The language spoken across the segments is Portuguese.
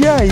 E aí,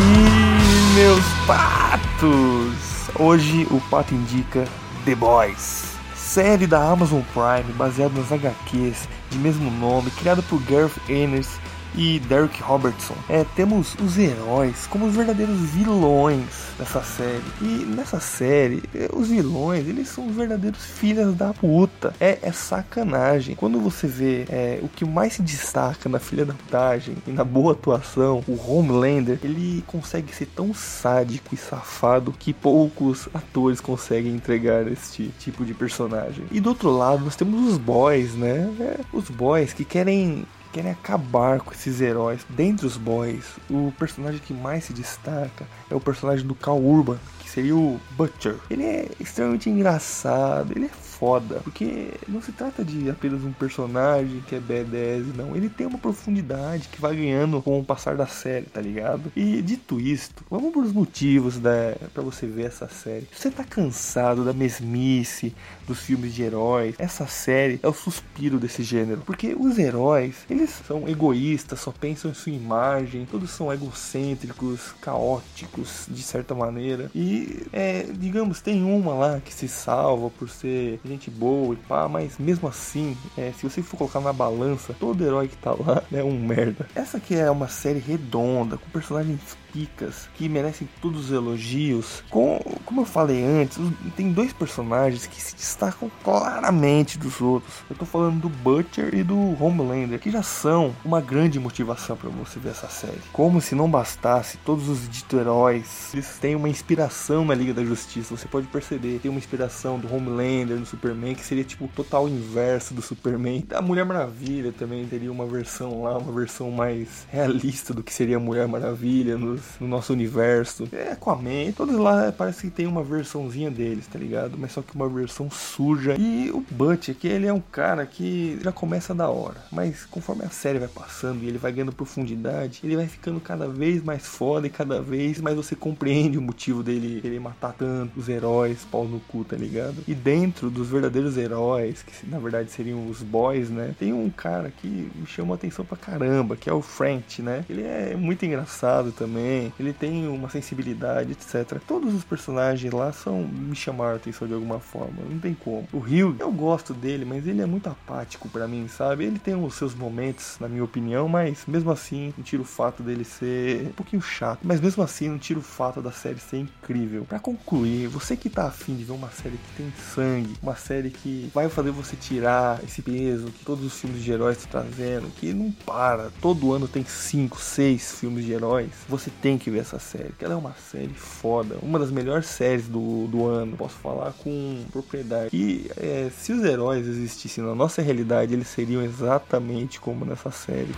meus patos? Hoje o pato indica The Boys, série da Amazon Prime baseada nas HQs de mesmo nome, criada por Gareth Ennis e Derek Robertson. É, temos os heróis como os verdadeiros vilões dessa série. E nessa série, é, os vilões, eles são os verdadeiros filhas da puta. É, é sacanagem. Quando você vê é, o que mais se destaca na filha da putagem e na boa atuação, o Homelander, ele consegue ser tão sádico e safado que poucos atores conseguem entregar este tipo de personagem. E do outro lado, nós temos os boys, né? É, os boys que querem querem acabar com esses heróis. Dentre os boys, o personagem que mais se destaca é o personagem do Cal Urban, que seria o Butcher. Ele é extremamente engraçado, ele é foda, porque não se trata de apenas um personagem que é badass, não. Ele tem uma profundidade que vai ganhando com o passar da série, tá ligado? E dito isto, vamos para os motivos da para você ver essa série. Se você tá cansado da mesmice dos filmes de heróis, essa série é o suspiro desse gênero, porque os heróis, eles são egoístas, só pensam em sua imagem, todos são egocêntricos, caóticos de certa maneira. E é, digamos, tem uma lá que se salva por ser gente boa e pá, mas mesmo assim, é, se você for colocar na balança, todo herói que tá lá é um merda. Essa aqui é uma série redonda, com personagens picas que merecem todos os elogios. Com, como eu falei antes, tem dois personagens que se destacam claramente dos outros. Eu tô falando do Butcher e do Homelander, que já são uma grande motivação para você ver essa série. Como se não bastasse, todos os dito heróis eles têm uma inspiração na Liga da Justiça. Você pode perceber, tem uma inspiração do Homelander no Superman, que seria tipo o total inverso do Superman. Da Mulher Maravilha também teria uma versão lá, uma versão mais realista do que seria a Mulher Maravilha nos no nosso universo. É Aquaman, todos lá parece que tem uma versãozinha deles, tá ligado? Mas só que uma versão suja. E o Butch aqui, ele é um cara que já começa da hora. Mas conforme a série vai passando e ele vai ganhando profundidade, ele vai ficando cada vez mais foda e cada vez mais você compreende o motivo dele querer matar tanto os heróis, pau no cu, tá ligado? E dentro dos verdadeiros heróis, que na verdade seriam os boys, né? Tem um cara que me chama a atenção pra caramba, que é o French, né? Ele é muito engraçado também ele tem uma sensibilidade, etc. Todos os personagens lá são me chamaram a atenção de alguma forma, não tem como. O Rio, eu gosto dele, mas ele é muito apático para mim, sabe? Ele tem os seus momentos, na minha opinião, mas mesmo assim, não tira o fato dele ser um pouquinho chato, mas mesmo assim, não tira o fato da série ser incrível. Para concluir, você que tá afim de ver uma série que tem sangue, uma série que vai fazer você tirar esse peso que todos os filmes de heróis estão trazendo, que não para, todo ano tem 5, 6 filmes de heróis, você tem que ver essa série, que ela é uma série foda, uma das melhores séries do, do ano, posso falar com propriedade. E é, se os heróis existissem na nossa realidade, eles seriam exatamente como nessa série.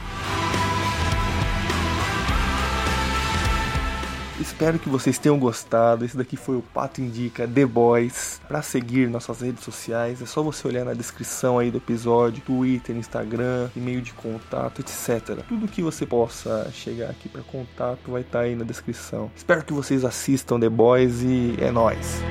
Espero que vocês tenham gostado. Esse daqui foi o Pato Indica The Boys. Para seguir nossas redes sociais, é só você olhar na descrição aí do episódio, Twitter, Instagram, e-mail de contato, etc. Tudo que você possa chegar aqui para contato vai estar tá aí na descrição. Espero que vocês assistam The Boys e é nós.